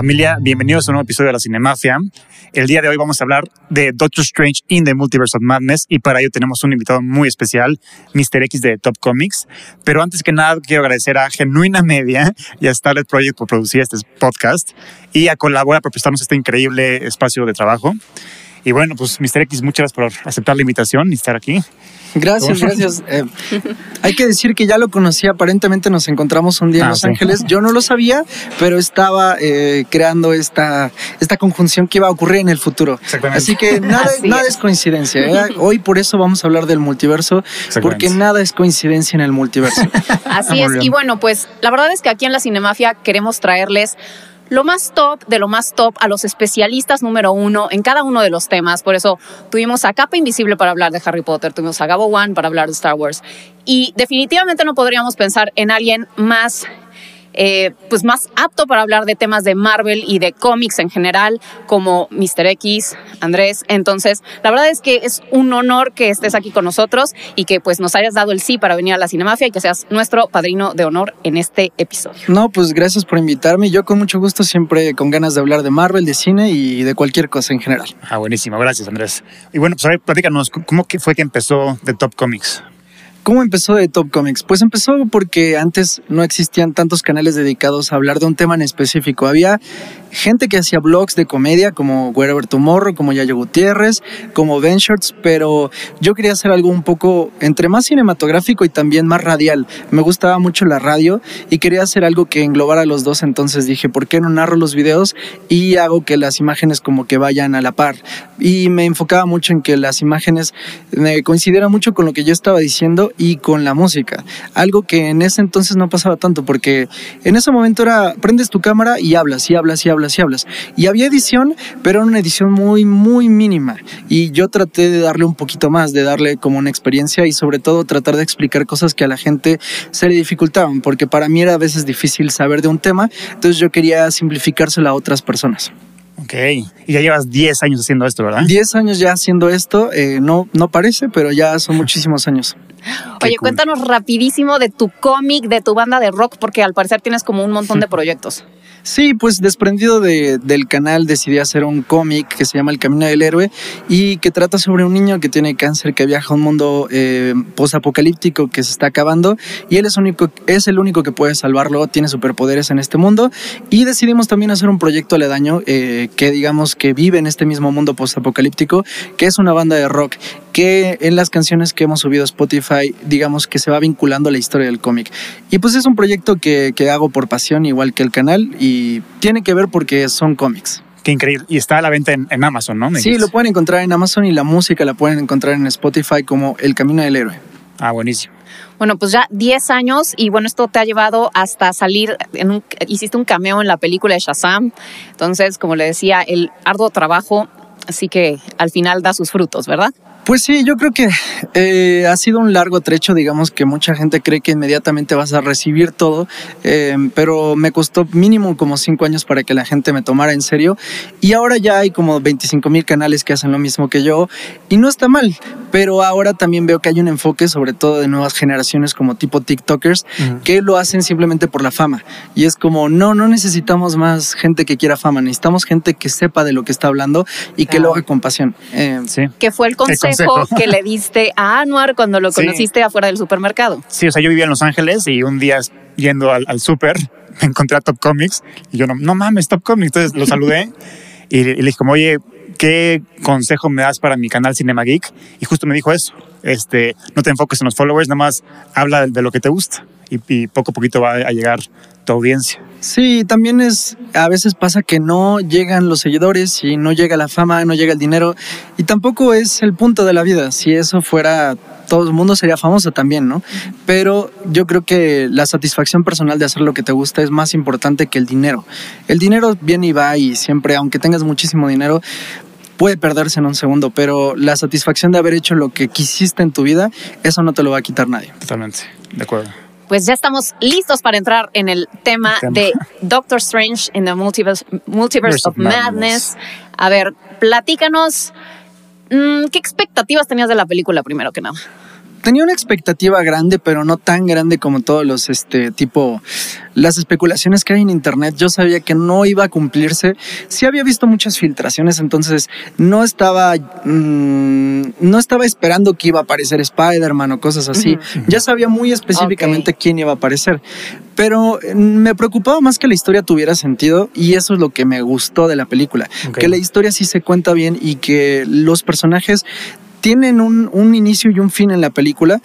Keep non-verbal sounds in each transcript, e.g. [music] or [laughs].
Familia, bienvenidos a un nuevo episodio de la Cinemafia. El día de hoy vamos a hablar de Doctor Strange in the Multiverse of Madness y para ello tenemos un invitado muy especial, Mr. X de Top Comics. Pero antes que nada quiero agradecer a Genuina Media y a Starlet Project por producir este podcast y a Colabora por prestarnos este increíble espacio de trabajo. Y bueno, pues Mr. X, muchas gracias por aceptar la invitación y estar aquí. Gracias, gracias. [laughs] Eh, hay que decir que ya lo conocí, aparentemente nos encontramos un día en Ah, Los sí. Ángeles. Yo no lo sabía, pero estaba eh, creando esta, esta conjunción que iba a ocurrir en el futuro. Exactamente. Así que [laughs] nada, Así nada es. es coincidencia. ¿eh? [laughs] Hoy por eso vamos a hablar del multiverso, porque nada es coincidencia en el multiverso. Así Muy es. bien. Y bueno, pues la verdad es que aquí en la Cinemafia queremos traerles lo más top de lo más top a los especialistas número uno en cada uno de los temas. Por eso tuvimos a Capa Invisible para hablar de Harry Potter, tuvimos a Gabo One para hablar de Star Wars. Y definitivamente no podríamos pensar en alguien más. Eh, pues más apto para hablar de temas de Marvel y de cómics en general, como Mr. X, Andrés. Entonces, la verdad es que es un honor que estés aquí con nosotros y que pues nos hayas dado el sí para venir a la Cinemafia y que seas nuestro padrino de honor en este episodio. No, pues gracias por invitarme. Yo con mucho gusto, siempre con ganas de hablar de Marvel, de cine y de cualquier cosa en general. Ah, buenísimo, gracias Andrés. Y bueno, pues a ver, platícanos, ¿cómo que fue que empezó The Top Comics? ¿Cómo empezó de Top Comics? Pues empezó porque antes no existían tantos canales dedicados a hablar de un tema en específico. Había gente que hacía blogs de comedia como Wherever Tomorrow, como Yayo Gutiérrez, como Ventures, pero yo quería hacer algo un poco entre más cinematográfico y también más radial. Me gustaba mucho la radio y quería hacer algo que englobara los dos, entonces dije, ¿por qué no narro los videos y hago que las imágenes como que vayan a la par? Y me enfocaba mucho en que las imágenes coincidieran mucho con lo que yo estaba diciendo y con la música. Algo que en ese entonces no pasaba tanto, porque en ese momento era, prendes tu cámara y hablas, y hablas, y hablas, y hablas. Y había edición, pero era una edición muy, muy mínima. Y yo traté de darle un poquito más, de darle como una experiencia y sobre todo tratar de explicar cosas que a la gente se le dificultaban, porque para mí era a veces difícil saber de un tema, entonces yo quería simplificárselo a otras personas. Ok, y ya llevas 10 años haciendo esto, ¿verdad? 10 años ya haciendo esto, eh, no, no parece, pero ya son muchísimos años. [laughs] Qué Oye, cool. cuéntanos rapidísimo de tu cómic, de tu banda de rock, porque al parecer tienes como un montón de [laughs] proyectos. Sí, pues desprendido de- del canal decidí hacer un cómic que se llama El Camino del Héroe y que trata sobre un niño que tiene cáncer, que viaja a un mundo eh, posapocalíptico que se está acabando y él es, único, es el único que puede salvarlo, tiene superpoderes en este mundo y decidimos también hacer un proyecto aledaño eh, que digamos que vive en este mismo mundo posapocalíptico, que es una banda de rock que en las canciones que hemos subido a Spotify, digamos que se va vinculando a la historia del cómic. Y pues es un proyecto que, que hago por pasión, igual que el canal, y tiene que ver porque son cómics. Qué increíble. Y está a la venta en, en Amazon, ¿no? Sí, lo pueden encontrar en Amazon y la música la pueden encontrar en Spotify como El Camino del Héroe. Ah, buenísimo. Bueno, pues ya 10 años y bueno, esto te ha llevado hasta salir, en un, hiciste un cameo en la película de Shazam. Entonces, como le decía, el arduo trabajo, así que al final da sus frutos, ¿verdad? Pues sí, yo creo que eh, ha sido un largo trecho, digamos que mucha gente cree que inmediatamente vas a recibir todo, eh, pero me costó mínimo como cinco años para que la gente me tomara en serio y ahora ya hay como 25 mil canales que hacen lo mismo que yo y no está mal, pero ahora también veo que hay un enfoque sobre todo de nuevas generaciones como tipo TikTokers que lo hacen simplemente por la fama y es como no, no necesitamos más gente que quiera fama, necesitamos gente que sepa de lo que está hablando y que lo haga con pasión. Eh, Sí. Que fue el consejo, consejo. que le diste a Anuar cuando lo Sí. conociste afuera del supermercado. Sí, o sea, yo vivía en Los Ángeles y un día yendo al, al súper me [laughs] encontré a Top Comics y yo no, no mames, Top Comics. Entonces lo saludé y, y le dije como, oye, ¿qué consejo me das para mi canal Cinema Geek? Y justo me dijo eso, este, no te enfoques en los followers, nada más habla de, de lo que te gusta y, y poco a poquito va a llegar tu audiencia. Sí, también es, a veces pasa que no llegan los seguidores y no llega la fama, no llega el dinero y tampoco es el punto de la vida. Si eso fuera, todo el mundo sería famoso también, ¿no? Pero yo creo que la satisfacción personal de hacer lo que te gusta es más importante que el dinero. El dinero viene y va y siempre, aunque tengas muchísimo dinero, puede perderse en un segundo, pero la satisfacción de haber hecho lo que quisiste en tu vida, eso no te lo va a quitar nadie. Totalmente, de acuerdo. Pues ya estamos listos para entrar en el tema Tema. de Doctor Strange in the Multiverse, Multiverse of Madness. A ver, platícanos, mm, ¿qué expectativas tenías de la película primero que nada? Tenía una expectativa grande, pero no tan grande como todos los, este, tipo, las especulaciones que hay en internet. Yo sabía que no iba a cumplirse. Sí había visto muchas filtraciones, entonces no estaba, mm, no estaba esperando que iba a aparecer Spider-Man o cosas así. Ya sabía muy específicamente quién iba a aparecer. Pero mm, me preocupaba más que la historia tuviera sentido y eso es lo que me gustó de la película. Que la historia sí se cuenta bien y que los personajes tienen un, un, inicio y un fin en la película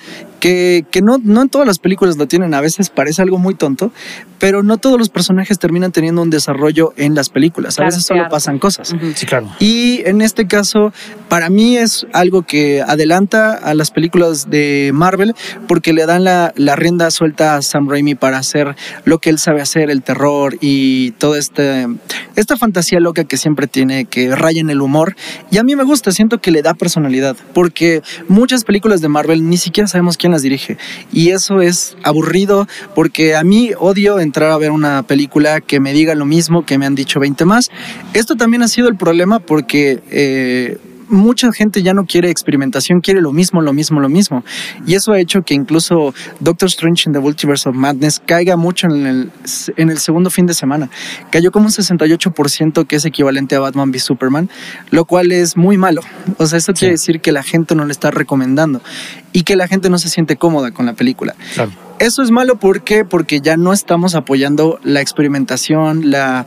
que, que, no, no en todas las películas lo tienen, a veces parece algo muy tonto, pero no todos los personajes terminan teniendo un desarrollo en las películas, a veces solo pasan cosas. Sí, claro. Y en este caso, para mí es algo que adelanta a las películas de Marvel porque le dan la, la rienda suelta a Sam Raimi para hacer lo que él sabe hacer, el terror y toda este, esta fantasía loca que siempre tiene, que raya en el humor. Y a mí me gusta, siento que le da personalidad porque muchas películas de Marvel ni siquiera sabemos quién dirige. Y eso es aburrido porque a mí odio entrar a ver una película que me diga lo mismo que me han dicho 20 más. Esto también ha sido el problema porque... Eh, mucha gente ya no quiere experimentación, quiere lo mismo, lo mismo, lo mismo. Y eso ha hecho que incluso Doctor Strange in the Multiverse of Madness caiga mucho en el, en el segundo fin de semana. Cayó como un 68% que es equivalente a Batman v Superman, lo cual es muy malo. O sea, eso quiere decir que la gente no le está recomendando y que la gente no se siente cómoda con la película. Eso es malo ¿por porque ya no estamos apoyando la experimentación, la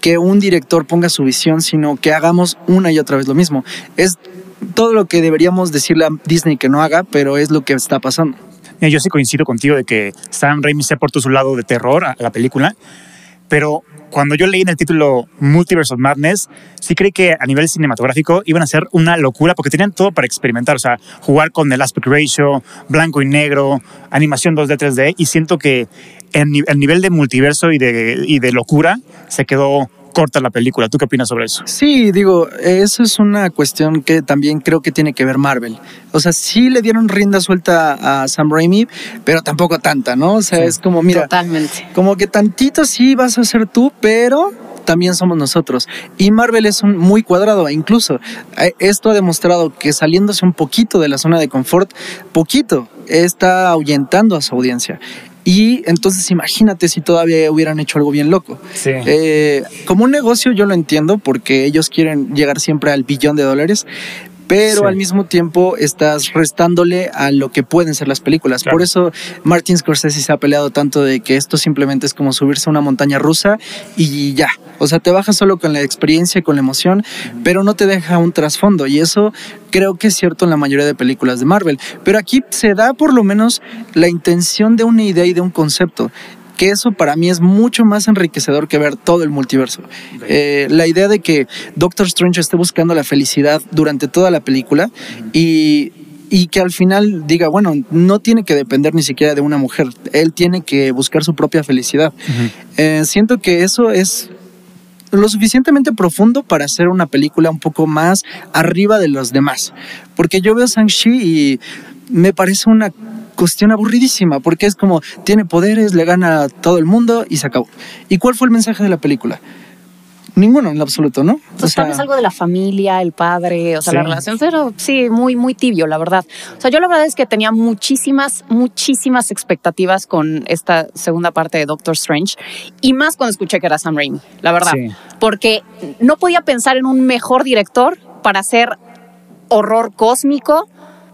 que un director ponga su visión, sino que hagamos una y otra vez lo mismo. Es todo lo que deberíamos decirle a Disney que no haga, pero es lo que está pasando. Yo sí coincido contigo de que Sam Raimi se aportó su lado de terror a la película, pero cuando yo leí en el título Multiverse of Madness, sí creí que a nivel cinematográfico iban a ser una locura porque tenían todo para experimentar, o sea, jugar con el aspect ratio, blanco y negro, animación 2D, 3D, y siento que el, nivel de multiverso y de, y de locura se quedó corta la película. ¿Tú qué opinas sobre eso? Sí, digo, eso es una cuestión que también creo que tiene que ver Marvel. O sea, sí le dieron rienda suelta a Sam Raimi, pero tampoco tanta, ¿no? O sea, es como, mira, Totalmente. como que tantito sí vas a ser tú, pero también somos nosotros. Y Marvel es un muy cuadrado, incluso eh, esto ha demostrado que saliéndose un poquito de la zona de confort, poquito, está ahuyentando a su audiencia. Y entonces imagínate si todavía hubieran hecho algo bien loco. Sí. Eh, como un negocio yo lo entiendo porque ellos quieren llegar siempre al billón de dólares, pero al mismo tiempo estás restándole a lo que pueden ser las películas. Por eso Martin Scorsese se ha peleado tanto de que esto simplemente es como subirse a una montaña rusa y ya. O sea, te bajas solo con la experiencia, con la emoción, pero no te deja un trasfondo. Y eso creo que es cierto en la mayoría de películas de Marvel. Pero aquí se da por lo menos la intención de una idea y de un concepto que eso para mí es mucho más enriquecedor que ver todo el multiverso. Eh, la idea de que Doctor Strange esté buscando la felicidad durante toda la película y, que al final diga, bueno, no tiene que depender ni siquiera de una mujer, él tiene que buscar su propia felicidad. Eh, siento que eso es lo suficientemente profundo para hacer una película un poco más arriba de los demás. Porque yo veo Shang-Chi y me parece una cuestión aburridísima, porque es como, tiene poderes, le gana a todo el mundo y se acabó. ¿Y cuál fue el mensaje de la película? Ninguno en absoluto, ¿no? Pues o sea, algo de la familia, el padre, o sea, la relación, pero sí, muy, muy tibio, la verdad. O sea, yo la verdad es que tenía muchísimas, muchísimas expectativas con esta segunda parte de Doctor Strange y más cuando escuché que era Sam Raimi, la verdad. Porque no podía pensar en un mejor director para hacer horror cósmico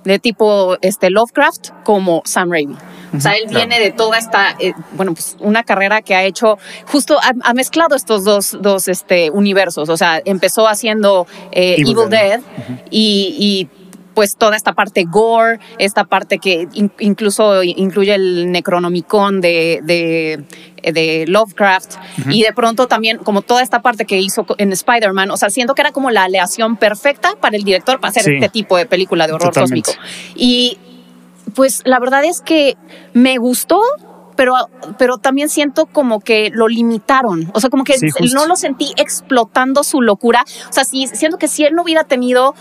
de tipo este Lovecraft como Sam Raimi. O sea, él viene de toda esta, eh, bueno, pues una carrera que ha hecho, justo ha, mezclado estos dos, dos este, universos. O sea, empezó haciendo eh, Evil, Dead, y, pues toda esta parte gore, esta parte que incluso incluye el Necronomicon de, de de Lovecraft. Y de pronto también como toda esta parte que hizo en Spider-Man, o sea, siento que era como la aleación perfecta para el director para hacer este tipo de película de horror cósmico. Y pues la verdad es que me gustó, pero, pero también siento como que lo limitaron. O sea, como que no lo sentí explotando su locura. O sea, si, siento que si él no hubiera tenido,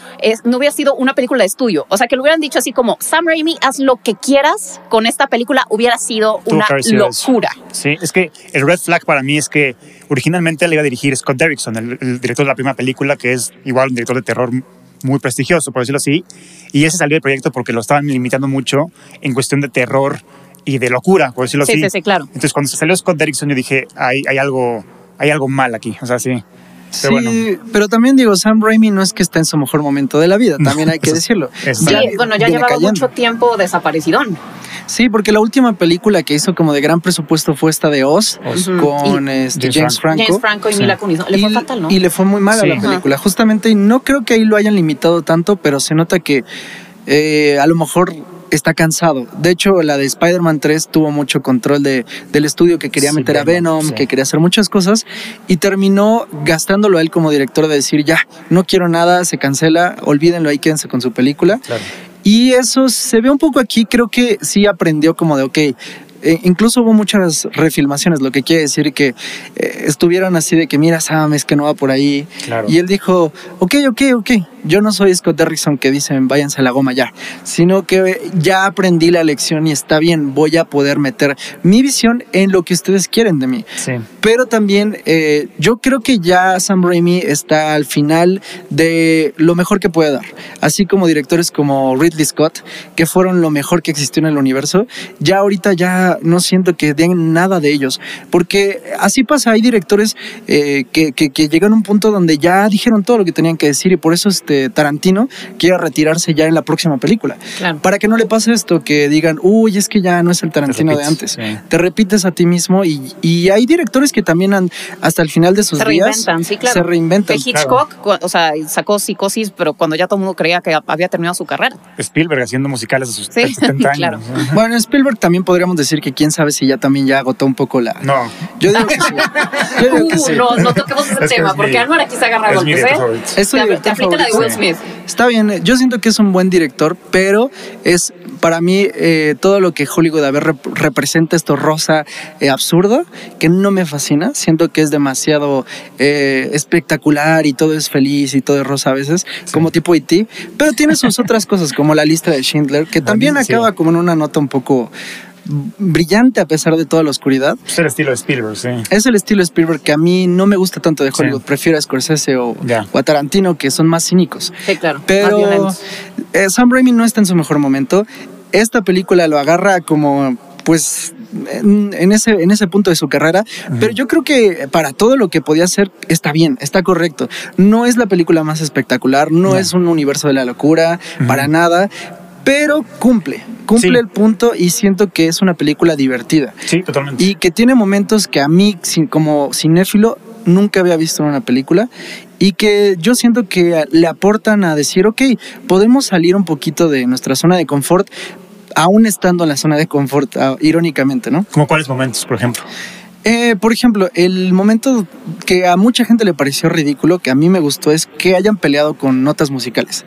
no hubiera sido una película de estudio. O sea, que lo hubieran dicho así como, Sam Raimi, haz lo que quieras con esta película, hubiera sido una locura. Sí, es que el red flag para mí es que originalmente le iba a dirigir Scott Derrickson, el, director de la primera película, que es igual un director de terror muy prestigioso, por decirlo así, y ese salió del proyecto porque lo estaban limitando mucho en cuestión de terror y de locura, por decirlo Sí, así. sí, sí, claro. Entonces, cuando salió Scott Derrickson, yo dije, hay, hay, algo, hay algo mal aquí, o sea, sí. Sí, Pero bueno. pero también digo, Sam Raimi no es que está en su mejor momento de la vida, también hay que eso- decirlo. eso Sí, Ya bueno, ya llevaba cayendo. mucho tiempo desaparecidón. Sí, porque la última película que hizo como de gran presupuesto fue esta de Oz, Oz. Con este, James James Franco. James Franco y Sí. Mila Kunis. Le fue y, fatal, ¿no? y le fue muy mal Sí. a la película, justamente, y no creo que ahí lo hayan limitado tanto, pero se nota que eh, a lo mejor está cansado. De hecho, la de Spider-Man 3 tuvo mucho control de, del estudio que quería Sí, meter a Venom, sí. que quería hacer muchas cosas, y terminó gastándolo a él como director de decir, ya, no quiero nada, se cancela, olvídenlo ahí, quédense con su película. Claro. Y eso se ve un poco aquí, creo que sí aprendió como de, ok, eh, incluso hubo muchas refilmaciones, lo que quiere decir que eh, estuvieron así de que, mira, Sam, es que no va por ahí. Claro. Y él dijo, ok, ok, ok, yo no soy Scott Derrickson que dicen, váyanse a la goma ya, sino que ya aprendí la lección y está bien, voy a poder meter mi visión en lo que ustedes quieren de mí. Sí. Pero también eh, yo creo que ya Sam Raimi está al final de lo mejor que puede dar. Así como directores como Ridley Scott, que fueron lo mejor que existió en el universo, ya ahorita ya no siento que den nada de ellos. Porque así pasa, hay directores eh, que, que- que llegan a un punto donde ya dijeron todo lo que tenían que decir y por eso este Tarantino quiere retirarse ya en la próxima película. Claro. Para que no le pase esto, que digan, uy, es que ya no es el Tarantino de antes sí. te repites a ti mismo y, y hay directores que también han, hasta el final de sus Se días reinventan, sí, claro. se reinventan. Que Hitchcock, cu- o sea, sacó psicosis, pero cuando ya todo el mundo creía que había terminado su carrera. Spielberg haciendo musicales a sus Sí, 70 [laughs] años. claro. ¿no? [laughs] Bueno, Spielberg también podríamos decir que quién sabe si ya también ya agotó un poco la... No, Yo digo que sí. [laughs] Yo digo que Uh, sí. no, no toquemos ese Es tema, es porque mi- Álvaro aquí se agarra golpes, ¿eh? Es su Te- te la de. Will Smith. Está bien, eh, yo siento que es un buen director, pero es para mí eh, todo lo que Hollywood a ver rep- representa esto rosa eh, absurdo, que no me fascina. Siento que es demasiado eh, espectacular y todo es feliz y todo es rosa a veces, como tipo E.T. Pero tiene sus otras cosas, como la lista de Schindler, que también acaba como en una nota un poco brillante a pesar de toda la oscuridad. es el estilo de Spielberg, sí. Es el estilo Spielberg que a mí no me gusta tanto de Hollywood. Sí. Prefiero a Scorsese o, Ya. o a Tarantino, que son más cínicos. Sí, claro. Pero eh, Sam Raimi no está en su mejor momento. Esta película lo agarra como, pues, en, en ese, en ese punto de su carrera. Pero yo creo que para todo lo que podía hacer está bien, está correcto. No es la película más espectacular, no, No. es un universo de la locura, para nada. Pero cumple, cumple Sí. el punto y siento que es una película divertida Sí, totalmente. y que tiene momentos que a mí como cinéfilo nunca había visto en una película y que yo siento que le aportan a decir, ok, podemos salir un poquito de nuestra zona de confort, aún estando en la zona de confort, ah, irónicamente, ¿no? ¿Como cuáles momentos, por ejemplo? Eh, por ejemplo, el momento que a mucha gente le pareció ridículo, que a mí me gustó, es que hayan peleado con notas musicales.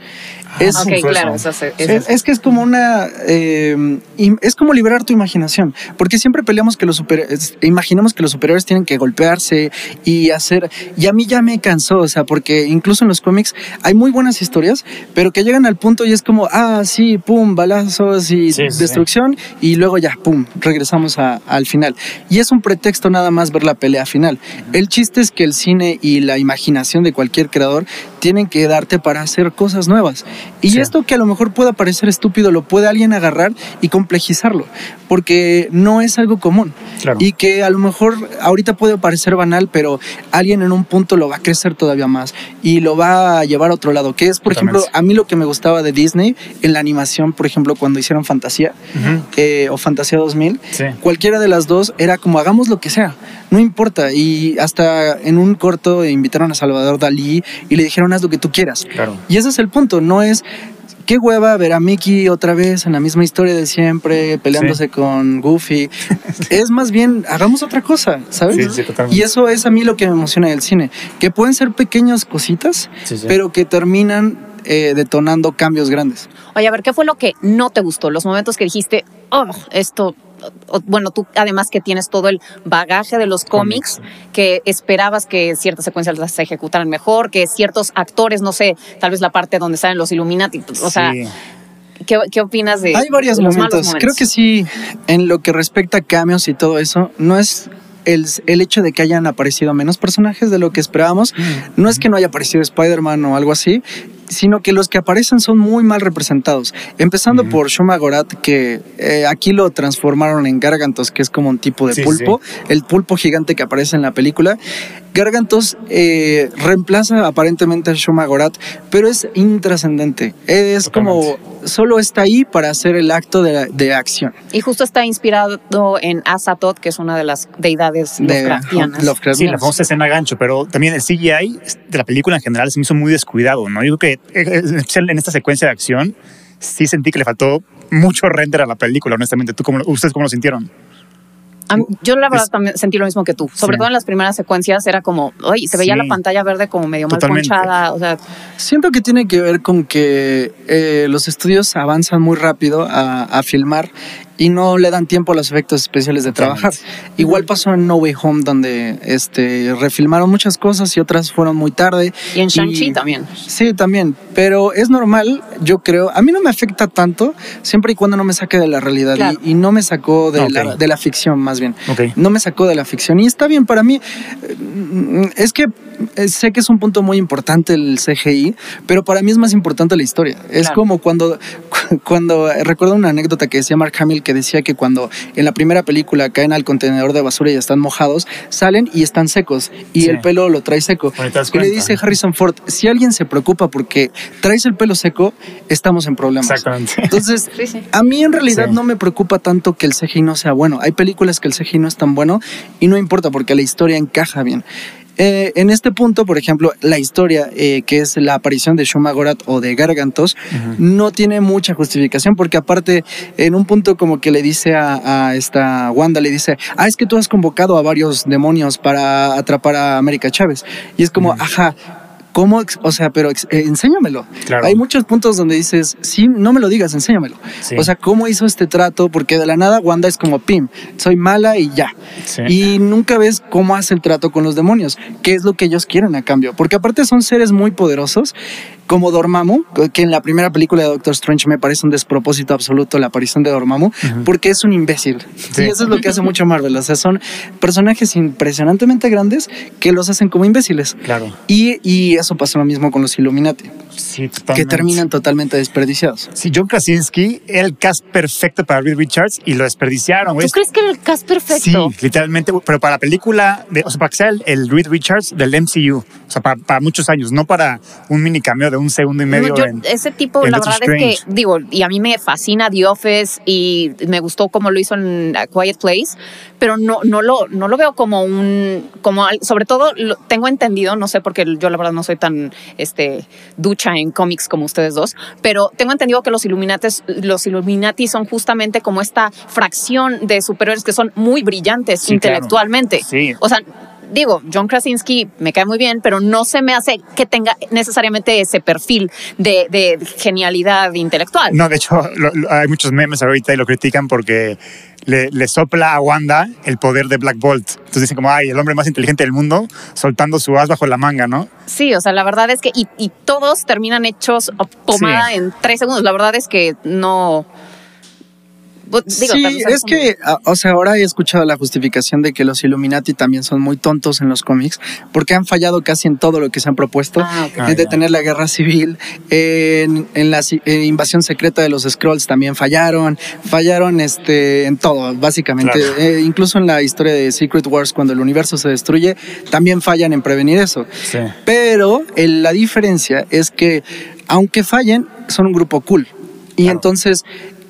Es, claro, eso eso es, es que es como una. eh, es como liberar tu imaginación. Porque siempre peleamos que los super. imaginamos que los superiores tienen que golpearse y hacer. Y a mí ya me cansó, o sea, porque incluso en los cómics hay muy buenas historias, pero que llegan al punto y es como, ah, sí, pum, balazos y Sí, sí, destrucción, y luego ya, pum, regresamos a- al final. Y es un pretexto nada más ver la pelea final. El chiste es que el cine y la imaginación de cualquier creador tienen que darte para hacer cosas nuevas. Y Sí. esto que a lo mejor pueda parecer estúpido, lo puede alguien agarrar y complejizarlo, porque no es algo común. Claro. Y que a lo mejor ahorita puede parecer banal, pero alguien en un punto lo va a crecer todavía más y lo va a llevar a otro lado. Que es, por Totalmente. ejemplo, a mí lo que me gustaba de Disney en la animación, por ejemplo, cuando hicieron Fantasía eh, o Fantasía 2000, Sí. cualquiera de las dos era como hagamos lo que sea, no importa. Y hasta en un corto invitaron a Salvador Dalí y le dijeron haz lo que tú quieras. Claro. Y ese es el punto, no es qué hueva ver a Mickey otra vez en la misma historia de siempre, peleándose con Goofy. [laughs] es más bien, hagamos otra cosa, ¿sabes? Sí, sí, totalmente. y eso es a mí lo que me emociona del cine, que pueden ser pequeñas cositas, pero que terminan eh, detonando cambios grandes. Oye, a ver, ¿qué fue lo que no te gustó? Los momentos que dijiste, oh, esto. Bueno, tú además que tienes todo el bagaje de los cómics, que esperabas que ciertas secuencias las se ejecutaran mejor, que ciertos actores, no sé, tal vez la parte donde salen los Illuminati, o sea. ¿qué, qué opinas de Hay varios los malos momentos. Creo que sí, en lo que respecta a cameos y todo eso, no es el, el hecho de que hayan aparecido menos personajes de lo que esperábamos. No es que no haya aparecido Spider-Man o algo así. Sino que los que aparecen son muy mal representados. Empezando por Shoma Gorat, que eh, aquí lo transformaron en Gargantos, que es como un tipo de pulpo, el pulpo gigante que aparece en la película. Gargantos eh, reemplaza aparentemente a Shoma Gorat, pero es intrascendente. Es como solo está ahí para hacer el acto de, acción. Y justo está inspirado en Azatoth, que es una de las deidades Lovecraftianas. Sí, la famosa escena gancho, pero también el CGI de la película en general se me hizo muy descuidado, ¿no? Yo creo que eh, en esta secuencia de acción sí sentí que le faltó mucho render a la película, honestamente. ¿Tú cómo, ¿Ustedes cómo lo sintieron? Yo la verdad también sentí lo mismo que tú. Sobre todo en las primeras secuencias era como, oye, se veía la pantalla verde como medio mal ponchada. O sea, siento que tiene que ver con que eh, los estudios avanzan muy rápido a, a filmar y no le dan tiempo a los efectos especiales de trabajar. Igual pasó en No Way Home, donde este, refilmaron muchas cosas y otras fueron muy tarde. Y en Shang-Chi también. Sí, también. Pero es normal, yo creo. A mí no me afecta tanto, siempre y cuando no me saque de la realidad. Y, no me sacó de, la, de la ficción, más bien. No me sacó de la ficción. Y está bien para mí. Eh, es que eh, sé que es un punto muy importante el CGI, pero para mí es más importante la historia. Es como cuando, [laughs] cuando recuerdo una anécdota que decía Mark Hamill que decía que cuando en la primera película caen al contenedor de basura y están mojados, salen y están secos y el pelo lo trae seco. Y le dice Harrison Ford, si alguien se preocupa porque traes el pelo seco, estamos en problemas. Exactamente. [laughs] Entonces, a mí en realidad no me preocupa tanto que el CGI no sea bueno. Hay películas que el CGI no es tan bueno y no importa porque la historia encaja bien. Eh, en este punto, por ejemplo, la historia, eh, que es la aparición de Shuma Gorat o de Gargantos, no tiene mucha justificación, porque aparte, en un punto como que le dice a, esta Wanda, le dice, ah, es que tú has convocado a varios demonios para atrapar a América Chávez. Y es como, ajá, ¿Cómo? O sea, pero eh, enséñamelo. Hay muchos puntos donde dices, sí, no me lo digas, enséñamelo. O sea, ¿cómo hizo este trato? Porque de la nada Wanda es como, pim, soy mala y ya. Y nunca ves cómo hace el trato con los demonios, qué es lo que ellos quieren a cambio. Porque aparte son seres muy poderosos como Dormammu, que en la primera película de Doctor Strange me parece un despropósito absoluto la aparición de Dormammu, porque es un imbécil. Sí. Y eso es lo que hace mucho Marvel. O sea, son personajes impresionantemente grandes que los hacen como imbéciles. Claro. Y, y eso pasa lo mismo con los Illuminati. Sí, totalmente. Que terminan totalmente desperdiciados. Sí, John Krasinski era el cast perfecto para Reed Richards y lo desperdiciaron. ¿Tú crees que era el cast perfecto? Sí, literalmente, pero para la película, de, o sea, para que sea el, Reed Richards del MCU, o sea, para, para muchos años, no para un mini cameo un segundo y medio. ese tipo, la verdad es que, digo, y a mí me fascina The Office y me gustó cómo lo hizo en A Quiet Place, pero no, no, lo, no lo veo como un, como, sobre todo tengo entendido, no sé porque yo la verdad no soy tan este, ducha en cómics como ustedes dos, pero tengo entendido que los Illuminati, los Illuminati son justamente como esta fracción de superiores que son muy brillantes intelectualmente. Sí. O sea, digo, John Krasinski me cae muy bien, pero no se me hace que tenga necesariamente ese perfil de, genialidad intelectual. No, de hecho, hay muchos memes ahorita y lo critican porque le, sopla a Wanda el poder de Black Bolt. Entonces dicen como, ay, el hombre más inteligente del mundo soltando su as bajo la manga, ¿no? Sí, o sea, la verdad es que, y, todos terminan hechos pomada en tres segundos. La verdad es que no sí, es que, o sea, ahora he escuchado la justificación de que los Illuminati también son muy tontos en los cómics, porque han fallado casi en todo lo que se han propuesto, ah, en detener la guerra civil, en, la invasión secreta de los Scrolls también fallaron, fallaron este, en todo, básicamente. Eh, incluso en la historia de Secret Wars, cuando el universo se destruye, también fallan en prevenir eso. Pero la diferencia es que, aunque fallen, son un grupo cool. Y entonces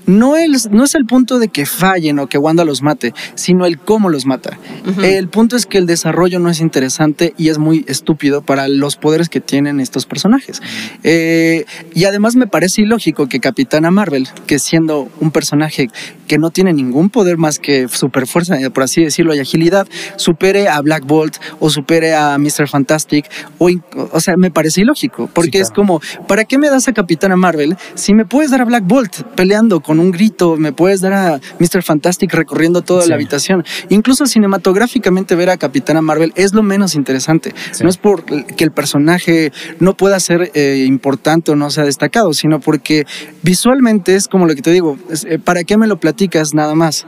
no es, no es el punto de que fallen o que Wanda los mate, sino el cómo los mata. El punto es que el desarrollo no es interesante y es muy estúpido para los poderes que tienen estos personajes. Eh, y además me parece ilógico que Capitana Marvel, que siendo un personaje que no tiene ningún poder más que super fuerza, por así decirlo, y agilidad, supere a Black Bolt o supere a Mr. Fantastic. O, o sea, me parece ilógico, porque es como, ¿para qué me das a Capitana Marvel si me puedes dar a Black Bolt peleando con un grito, me puedes dar a Mr. Fantastic recorriendo toda la habitación? Incluso cinematográficamente ver a Capitana Marvel es lo menos interesante. No es por que el personaje no pueda ser eh, importante o no sea destacado, sino porque visualmente es como lo que te digo, eh, ¿para qué me lo platicas nada más?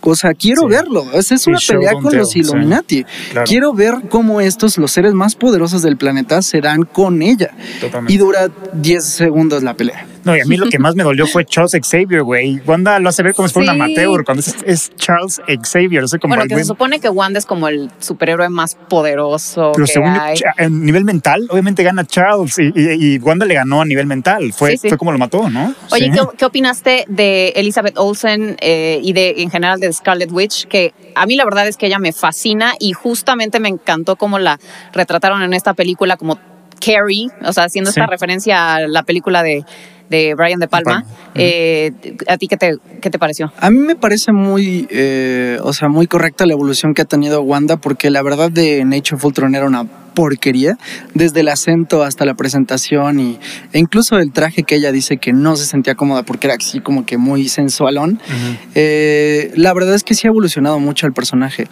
o sea, quiero Sí. verlo. Es una pelea con los sí. Illuminati. Claro. Quiero ver cómo estos, los seres más poderosos del planeta, se dan con ella. Totalmente. Y dura 10 segundos la pelea. No, y a mí lo que más me dolió fue Charles Xavier, güey. Wanda lo hace ver como si fuera un Sí. amateur, cuando es, es Charles Xavier. O sea, como Bueno, que se supone que Wanda es como el superhéroe más poderoso Pero que según hay. A nivel mental, obviamente gana Charles y, y- y Wanda le ganó a nivel mental. Fue, Sí, sí. fue como lo mató, ¿no? Oye. ¿qué, qué opinaste de Elizabeth Olsen eh, y de en general de Scarlet Witch? Que a mí la verdad es que ella me fascina y justamente me encantó cómo la retrataron en esta película como Carrie, o sea, haciendo esta referencia a la película de, de Brian De Palma. Palma. Eh, ¿A ti qué te, qué te pareció? A mí me parece muy, eh, o sea, muy correcta la evolución que ha tenido Wanda, porque la verdad de Nature of Ultron era una porquería, desde el acento hasta la presentación y, e incluso el traje que ella dice que no se sentía cómoda porque era así como que muy sensualón. Eh, la verdad es que sí ha evolucionado mucho el personaje.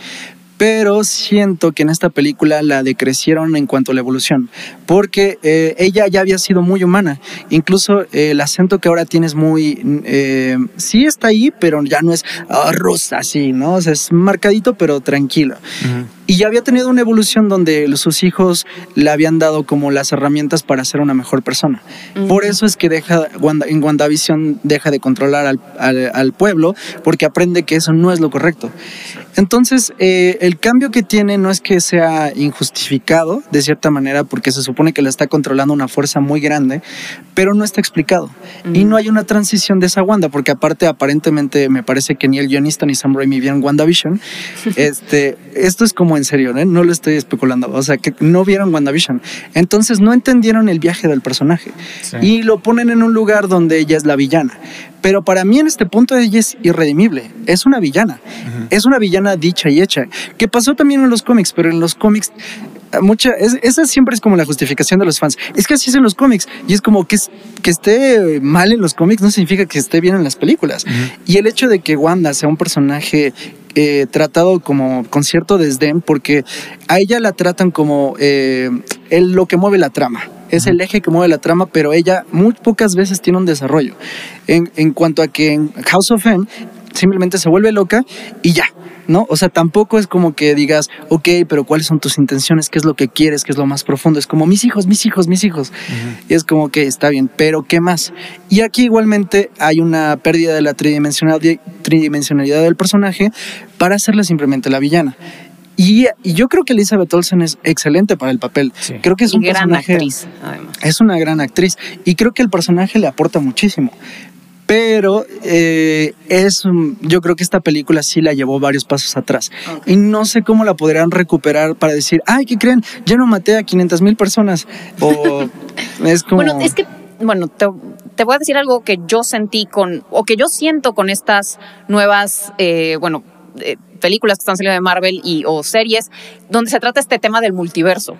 Pero siento que en esta película la decrecieron en cuanto a la evolución, porque eh, ella ya había sido muy humana. Incluso eh, el acento que ahora tiene es muy... eh, sí está ahí, pero ya no es ah, rosa, así, ¿no? O sea, es marcadito, pero tranquilo. Ujú. Y ya había tenido una evolución donde sus hijos le habían dado como las herramientas para ser una mejor persona. Por eso es que deja, Wanda- en WandaVision deja de controlar al, al- al pueblo, porque aprende que eso no es lo correcto. Entonces, eh, el cambio que tiene no es que sea injustificado, de cierta manera, porque se supone que la está controlando una fuerza muy grande, pero no está explicado. Y no hay una transición de esa Wanda, porque aparte, aparentemente, me parece que ni el guionista ni Sam Raimi vieron WandaVision. [laughs] este, esto es como en serio, ¿eh? no lo estoy especulando. O sea, que no vieron WandaVision. Entonces, no entendieron el viaje del personaje. Sí. Y lo ponen en un lugar donde ella es la villana. Pero para mí en este punto ella es irredimible. Es una villana. Es una villana dicha y hecha. Que pasó también en los cómics, pero en los cómics mucha es- esa siempre es como la justificación de los fans. Es que así es en los cómics y es como que es- que esté mal en los cómics no significa que esté bien en las películas. Y el hecho de que Wanda sea un personaje eh, tratado como con cierto desdén porque a ella la tratan como eh, el- lo que mueve la trama. Es el eje que mueve la trama, pero ella muy pocas veces tiene un desarrollo. En, en cuanto a que en House of M simplemente se vuelve loca y ya, ¿no? O sea, tampoco es como que digas, ok, pero ¿cuáles son tus intenciones? ¿Qué es lo que quieres? ¿Qué es lo más profundo? Es como mis hijos, mis hijos, mis hijos. Y es como que está bien, pero ¿qué más? Y aquí igualmente hay una pérdida de la tridimensionalidad, tridimensionalidad del personaje para hacerla simplemente la villana. Y, y yo creo que Elizabeth Olsen es excelente para el papel. Sí. Creo que es Y un gran personaje actriz, además. es una gran actriz y creo que el personaje le aporta muchísimo. Pero eh, es, yo creo que esta película sí la llevó varios pasos atrás. Y no sé cómo la podrán recuperar para decir, ay, ¿qué creen? Ya no maté a 500 mil personas. O [laughs] es como... Bueno, es que, bueno, te, te voy a decir algo que yo sentí con, o que yo siento con estas nuevas, eh, bueno, eh, películas que están saliendo de Marvel y, o series, donde se trata este tema del multiverso.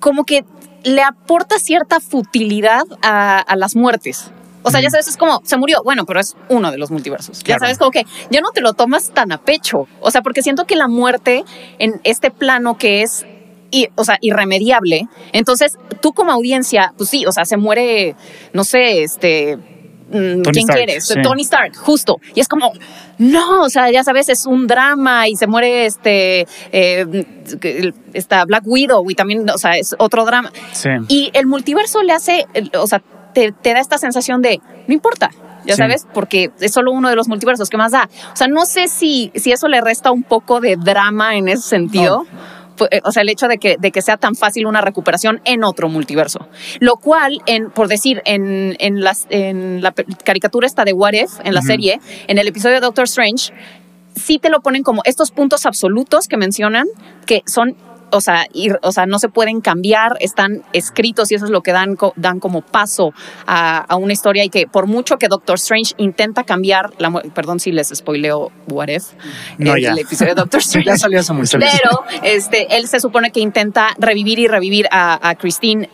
Como que le aporta cierta futilidad a, a las muertes. O sea, ya sabes, es como, se murió, bueno, pero es uno de los multiversos. Ya sabes, como que ya no te lo tomas tan a pecho. O sea, porque siento que la muerte en este plano que es y, o sea, irremediable. Entonces, tú como audiencia, pues sí, o sea, se muere, no sé, este. Mm, Tony ¿Quién Stark, quieres? sí. Tony Stark, justo. Y es como, no, o sea, ya sabes, es un drama y se muere este, eh, esta Black Widow y también, o sea, es otro drama. Sí. Y el multiverso le hace, o sea, te, te da esta sensación de, no importa, ya Sí. sabes, porque es solo uno de los multiversos, ¿qué más da? O sea, no sé si, si eso le resta un poco de drama en ese sentido. Eh, O sea, el hecho de que, de que sea tan fácil una recuperación en otro multiverso. Lo cual, en, por decir, en, en, las, en la caricatura esta de What If, en la serie, en el episodio de Doctor Strange, sí te lo ponen como estos puntos absolutos que mencionan, que son, o sea, ir- o sea, no se pueden cambiar, están escritos y eso es lo que dan, co- dan como paso a, a una historia y que por mucho que Doctor Strange intenta cambiar, la, perdón si les spoileo What If, No, el, episodio de Doctor [laughs] Strange. ya salió hace mucho. Pero este, él se supone que intenta revivir y revivir a, a Christine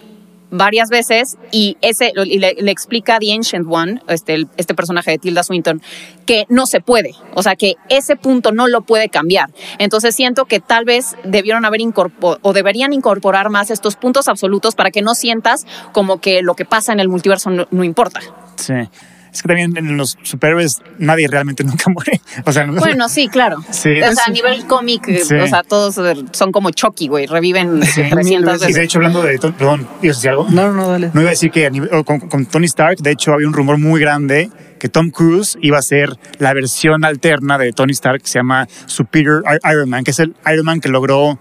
varias veces y ese y le, explica a The Ancient One, este, este personaje de Tilda Swinton, que no se puede, o sea que ese punto no lo puede cambiar. Entonces siento que tal vez debieron haber incorporado o deberían incorporar más estos puntos absolutos para que no sientas como que lo que pasa en el multiverso no, no importa. Sí. Es que también en los superhéroes nadie realmente [laughs] nunca muere. O sea, no- Bueno, sí, claro. Sí. O sea, a nivel cómic, eh, Sí. o sea, todos eh, son como Chucky, güey. Reviven Sí. 300 Mil y de veces. hecho, hablando de. Perdón, ¿ibas a decir algo? No, no, dale. No iba a decir que a nivel- con, con Tony Stark, de hecho, había un rumor muy grande que Tom Cruise iba a ser la versión alterna de Tony Stark que se llama Superior Iron Man, que es el Iron Man que logró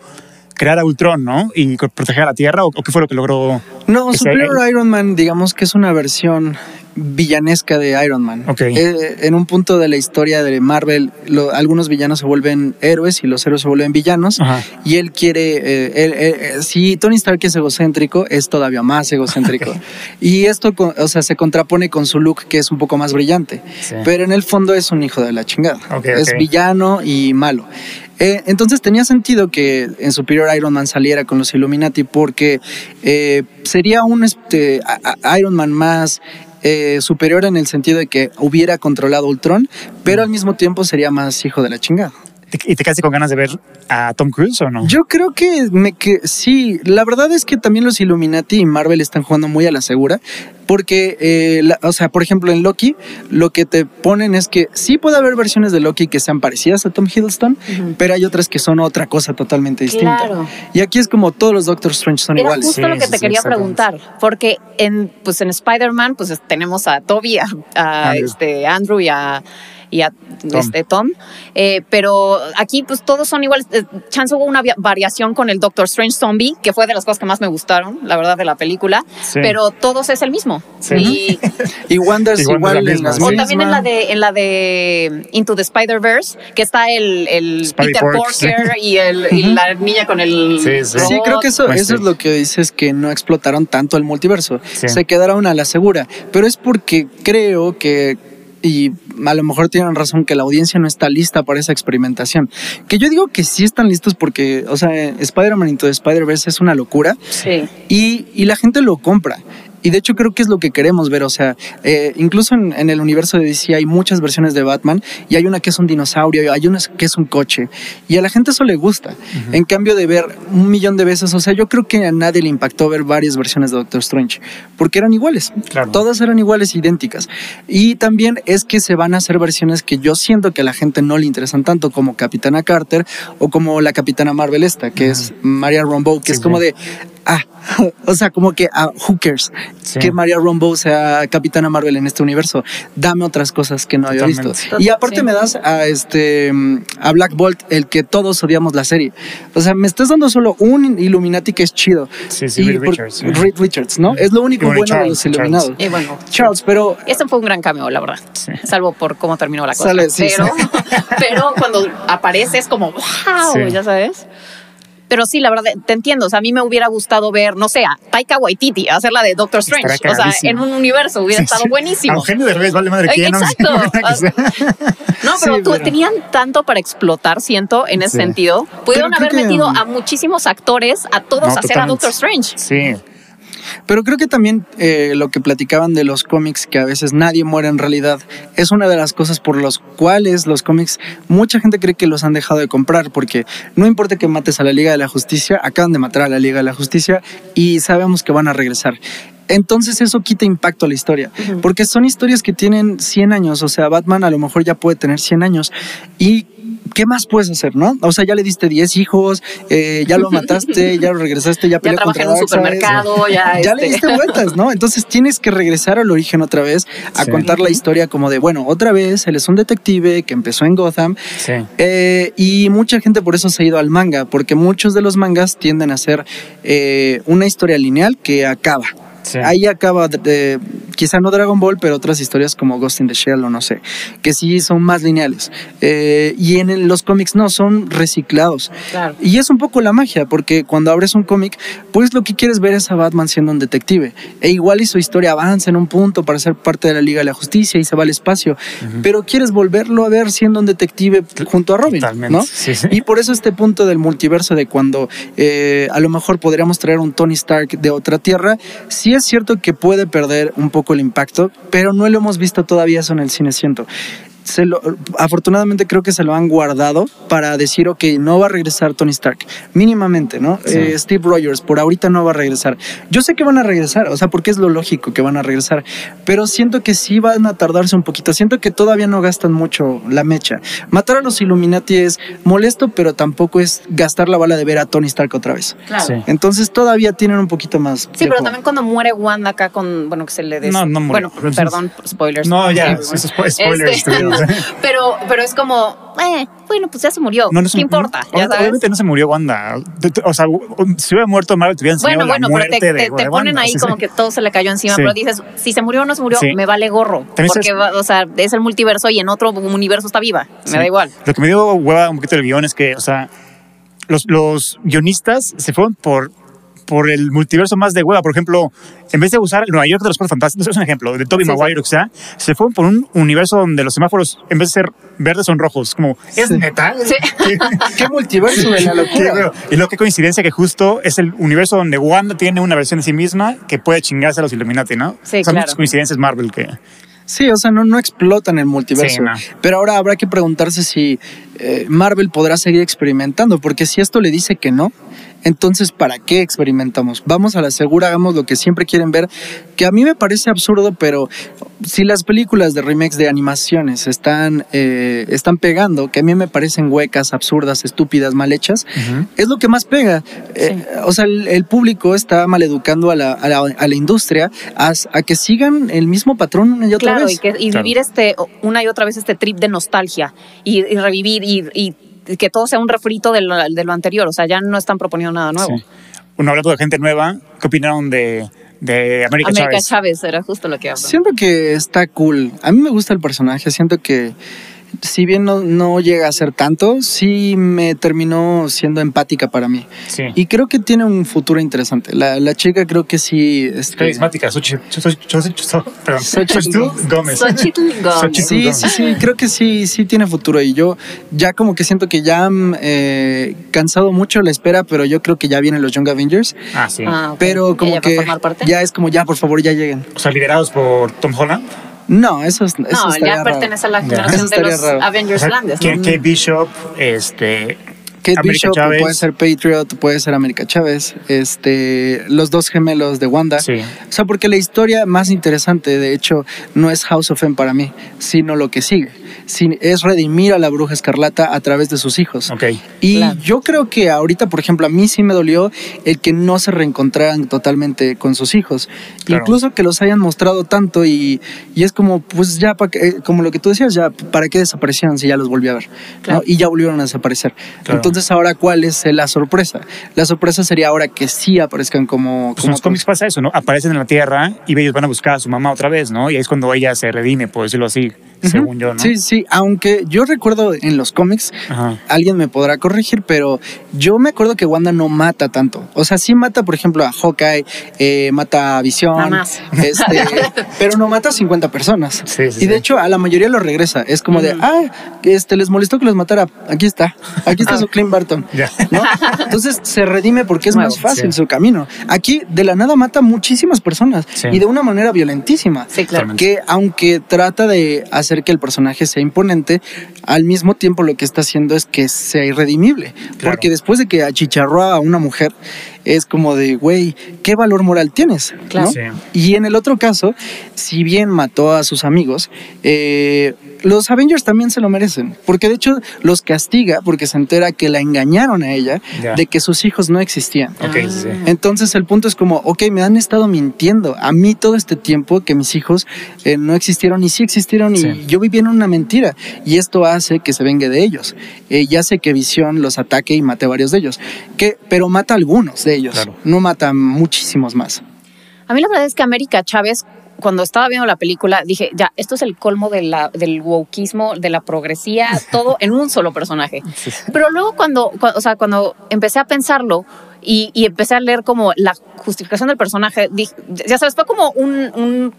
crear a Ultron, ¿no? Y proteger a la Tierra, ¿o, qué fue lo que logró? No, Superior Iron Man, digamos que es una versión villanesca de Iron Man. Ok. Eh, en un punto de la historia de Marvel, lo- algunos villanos se vuelven héroes y los héroes se vuelven villanos. Ajá. Y él quiere, eh, él- eh, si Tony Stark es egocéntrico, es todavía más egocéntrico. [laughs] Y esto, o sea, se contrapone con su look, que es un poco más brillante. Sí. Pero en el fondo es un hijo de la chingada. Ok, es villano y malo. Eh, entonces tenía sentido que en Superior Iron Man saliera con los Illuminati porque eh, sería un este, Iron Man más eh, superior en el sentido de que hubiera controlado Ultron, pero al mismo tiempo sería más hijo de la chingada. ¿Y te quedaste con ganas de ver a Tom Cruise o no? Yo creo que me que sí, la verdad es que también los Illuminati y Marvel están jugando muy a la segura, porque, eh, la- o sea, por ejemplo en Loki, lo que te ponen es que sí puede haber versiones de Loki que sean parecidas a Tom Hiddleston, pero hay otras que son otra cosa totalmente distinta. Claro. Y aquí es como todos los Doctor Strange son Era iguales. justo Sí, lo que sí, te sí, quería preguntar, porque en, pues en Spider-Man pues es- tenemos a Toby, a, a, Andrew. este, Andrew y a, y a Tom. este, Tom, Eh, pero aquí pues todos son iguales. Eh, Chance hubo una variación con el Doctor Strange Zombie, que fue de las cosas que más me gustaron, la verdad, de la película, Sí. pero todos es el mismo. Sí. Y, [laughs] Y igual es la en las o sí. también en la de en la de Into the Spider-Verse, que está el, el Peter Pork, Porker y, el, y la niña con el Sí, sí. Sí, robot. creo que eso, Pues eso sí. es lo que dices que no explotaron tanto el multiverso. Sí. Se quedaron a la segura. Pero es porque creo que, y a lo mejor tienen razón, que la audiencia no está lista para esa experimentación. Que yo digo que sí están listos porque, o sea, Spider-Man Into the Spider-Verse es una locura Sí. y, y la gente lo compra. Y de hecho creo que es lo que queremos ver. O sea, eh, incluso en, en el universo de DC hay muchas versiones de Batman y hay una que es un dinosaurio, hay una que es un coche. Y a la gente eso le gusta. En cambio de ver un millón de veces, o sea, yo creo que a nadie le impactó ver varias versiones de Doctor Strange porque eran iguales. Claro. Todas eran iguales, idénticas. Y también es que se van a hacer versiones que yo siento que a la gente no le interesan tanto como Capitana Carter o como la Capitana Marvel esta, que es Maria Rambeau, que Sí, es como de, ah, [laughs] o sea, como que, ah, who cares? Sí. Que Maria Rambeau sea Capitana Marvel en este universo. Dame otras cosas que no había visto. Y aparte Sí. me das a este a Black Bolt, el que todos odiamos la serie. O sea, me estás dando solo un Illuminati que es chido. Sí, sí, Y Reed por- Richards. Reed Richards, ¿no? Es lo único bueno, bueno de Charles, los Charles. Illuminados. Y bueno, Charles, pero Este fue un gran cameo, la verdad. Sí. Salvo por cómo terminó la cosa. Sale, sí, pero, [laughs] pero cuando aparece es como, wow, Sí. ya sabes. Pero sí, la verdad, te entiendo. O sea, a mí me hubiera gustado ver, no sé, a Taika Waititi hacer la de Doctor Strange. O sea, en un universo hubiera Sí, estado sí. buenísimo. A Eugenio Derbez, vale madre quién. exacto. [laughs] No, pero, Sí, tú- pero- tenían tanto para explotar, siento, en ese sentido. Pudieron haber que- metido a muchísimos actores, a todos No, a hacer a. Doctor Strange. Sí. Pero creo que también eh, lo que platicaban de los cómics, que a veces nadie muere en realidad, es una de las cosas por las cuales los cómics, mucha gente cree que los han dejado de comprar, porque no importa que mates a la Liga de la Justicia, acaban de matar a la Liga de la Justicia y sabemos que van a regresar. Entonces eso quita impacto a la historia, porque son historias que tienen 100 años, o sea, Batman a lo mejor ya puede tener 100 años y ¿qué más puedes hacer, no? O sea, ya le diste 10 hijos, eh, ya lo mataste, [laughs] ya lo regresaste, ya Ya peleó trabajé contra en un supermercado, ya. Ya le este, diste vueltas, ¿no? Entonces tienes que regresar al origen otra vez a Sí. contar la historia como de, bueno, otra vez él es un detective que empezó en Gotham Sí. eh, y mucha gente por eso se ha ido al manga, porque muchos de los mangas tienden a ser eh, una historia lineal que acaba. Sí. Ahí acaba, de- quizá no Dragon Ball, pero otras historias como Ghost in the Shell o no sé, que sí son más lineales. Eh, y en el- los cómics no, son reciclados. Claro. Y es un poco la magia, porque cuando abres un cómic, pues lo que quieres ver es a Batman siendo un detective. E igual y su historia avanza en un punto para ser parte de la Liga de la Justicia y se va al espacio. Pero quieres volverlo a ver siendo un detective junto a Robin, Totalmente. ¿no? Sí, sí. Y por eso este punto del multiverso de cuando eh, a lo mejor podríamos traer un Tony Stark de otra tierra, sí es cierto que puede perder un poco el impacto, pero no lo hemos visto todavía eso en el cine, siento. Se lo, afortunadamente creo que se lo han guardado para decir, ok, no va a regresar Tony Stark, mínimamente, ¿no? Sí. Eh, Steve Rogers, por ahorita no va a regresar. Yo sé que van a regresar, o sea, porque es lo lógico que van a regresar, pero siento que sí van a tardarse un poquito, siento que todavía no gastan mucho la mecha. Matar a los Illuminati es molesto, pero tampoco es gastar la bala de ver a Tony Stark otra vez. Claro. Sí. Sí. Entonces todavía tienen un poquito más. de pero juego. también cuando muere Wanda acá con, bueno, que se le des... No, no murió. Bueno, perdón, spoilers. No, ya, Sí, eso es spo- spoilers. Este. [laughs] pero, pero es como, eh, bueno, pues ya se murió. No, no se- ¿Qué importa? no, ¿Ya sabes? obviamente no se murió Wanda. O sea, si hubiera muerto Marvel, te hubieran enseñado Bueno, bueno, la pero te, de, te- de ponen Wanda. ahí Sí, como sí. que todo se le cayó encima, Sí. pero dices, si se murió o no se murió, me vale gorro. También Porque, sabes- o sea, es el multiverso y en otro universo está viva. Me da igual. Lo que me dio hueva un poquito del guion es que, o sea, los, los guionistas se fueron por, por el multiverso más de hueva. Por ejemplo, en vez de usar Nueva York de los Cuatro Fantásticos, es un ejemplo, de Tobey Sí, sí. Maguire, o sea, se fueron por un universo donde los semáforos, en vez de ser verdes, son rojos. Como, ¿es Sí. neta? Sí. [laughs] ¿Qué multiverso de la Qué locura? y lo que coincidencia que justo es el universo donde Wanda tiene una versión de sí misma que puede chingarse a los Illuminati, ¿no? Sí, o sea, claro. muchas coincidencias Marvel que... Sí, o sea, no, no explotan el multiverso. No. Pero ahora habrá que preguntarse si eh, Marvel podrá seguir experimentando, porque si esto le dice que no, entonces ¿para qué experimentamos? Vamos a la segura, hagamos lo que siempre quieren ver, que a mí me parece absurdo, pero si las películas de remakes de animaciones están, eh, están pegando, que a mí me parecen huecas, absurdas, estúpidas, mal hechas, es lo que más pega. Eh, o sea, el, el público está maleducando a la, a la, a la industria a, a que sigan el mismo patrón una y otra Claro, vez. y, que, y Claro. vivir este una y otra vez este trip de nostalgia y, y revivir y, y que todo sea un refrito de lo, de lo anterior. O sea, ya no están proponiendo nada nuevo. Sí. Hablando de gente nueva, ¿qué opinaron de, de América, América Chávez? Chávez era justo lo que hablo. Siento que está cool. A mí me gusta el personaje. Siento que, si bien no, no llega a ser tanto, sí me terminó siendo empática para mí. Sí. Y creo que tiene un futuro interesante. La, la chica creo que sí. este, Carismática, Xochitl, Gómez. Xochitl Gómez. Sí, Gómez. sí, sí, creo que sí, sí tiene futuro. Y yo ya como que siento que ya han eh, cansado mucho la espera, pero yo creo que ya vienen los Young Avengers. Ah, sí. Ah, ok. Pero como ¿Ella va a que ya es como ya, por favor, ya lleguen. O sea, liderados por Tom Holland. No, eso, es, eso No, ya raro. pertenece a la generación de los raro. O Avengers sea, Landes. Kate ¿no? Kate Bishop, este. Kate América Bishop Chávez. puede ser Patriot, puede ser América Chávez, este, los dos gemelos de Wanda. Sí. O sea, porque la historia más interesante, de hecho, no es House of M para mí, sino lo que sigue. Es redimir a la bruja escarlata a través de sus hijos. Ok. Y Claro. yo creo que ahorita, por ejemplo, a mí sí me dolió el que no se reencontraran totalmente con sus hijos. Claro. Incluso que los hayan mostrado tanto y, y es como, pues ya, pa' que- eh, como lo que tú decías, ya, ¿para qué desaparecieron si ya los volví a ver? Y ya volvieron a desaparecer. Claro. Entonces, ahora, ¿cuál es la sorpresa? La sorpresa sería ahora que sí aparezcan como... Pues en como los cómics pasa eso, ¿no? Aparecen en la Tierra y ellos van a buscar a su mamá otra vez, ¿no? Y ahí es cuando ella se redime, por decirlo así, Ujú. según yo, ¿no? Sí, sí, aunque yo recuerdo en los cómics, Ajá. alguien me podrá corregir, pero yo me acuerdo que Wanda no mata tanto. O sea, sí mata, por ejemplo, a Hawkeye, eh, mata a Visión, este, [laughs] pero no mata a 50 personas. Sí, sí, y de sí. hecho, a la mayoría lo regresa. Es como de, Ujú. ah, este, les molestó que los matara. Aquí está, aquí está su Clint Barton. Ya. ¿no? Entonces se redime porque es más fácil Sí. su camino. Aquí de la nada mata muchísimas personas Sí. y de una manera violentísima. Sí, claro. Que aunque trata de hacer que el personaje sea imponente, al mismo tiempo lo que está haciendo es que sea irredimible. Claro. Porque después de que achicharró a una mujer, es como de, güey, ¿qué valor moral tienes? Claro. ¿no? Sí. Y en el otro caso, si bien mató a sus amigos, eh, los Avengers también se lo merecen. Porque de hecho los castiga porque se entera que la engañaron a ella Ya. de que sus hijos no existían. Sí. Ah. Entonces el punto es como, ok, me han estado mintiendo a mí todo este tiempo que mis hijos eh, no existieron y sí existieron y Sí. yo viví en una mentira y esto hace que se vengue de ellos eh, y hace que Visión los ataque y mate a varios de ellos, que, pero mata a algunos de ellos, Claro. no mata a muchísimos más. A mí la verdad es que América Chávez, cuando estaba viendo la película, dije, ya, esto es el colmo de la, del wokeismo, de la progresía, [laughs] todo en un solo personaje. Sí. Pero luego cuando, cua- o sea, cuando empecé a pensarlo y, y empecé a leer como la justificación del personaje, dije, ya sabes, fue como un, un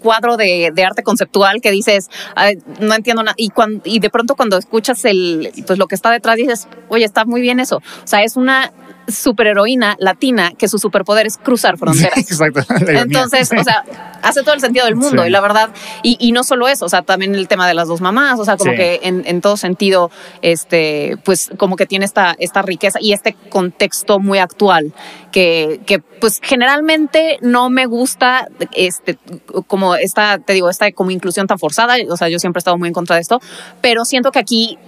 cuadro de, de arte conceptual que dices, "Ay, no entiendo nada. Y, cuando, y de pronto cuando escuchas el, pues lo que está detrás, dices, oye, está muy bien eso. O sea, es una superheroína latina que su superpoder es cruzar fronteras. [laughs] Exacto. ironía. Entonces, o sea, hace todo el sentido del mundo Sí. y la verdad, y, y no solo eso, o sea, también el tema de las dos mamás, o sea, como Sí. que en, en todo sentido, este, pues como que tiene esta, esta riqueza y este contexto muy actual que, que pues generalmente no me gusta, este, como esta, te digo, esta como inclusión tan forzada, o sea, yo siempre he estado muy en contra de esto, pero siento que aquí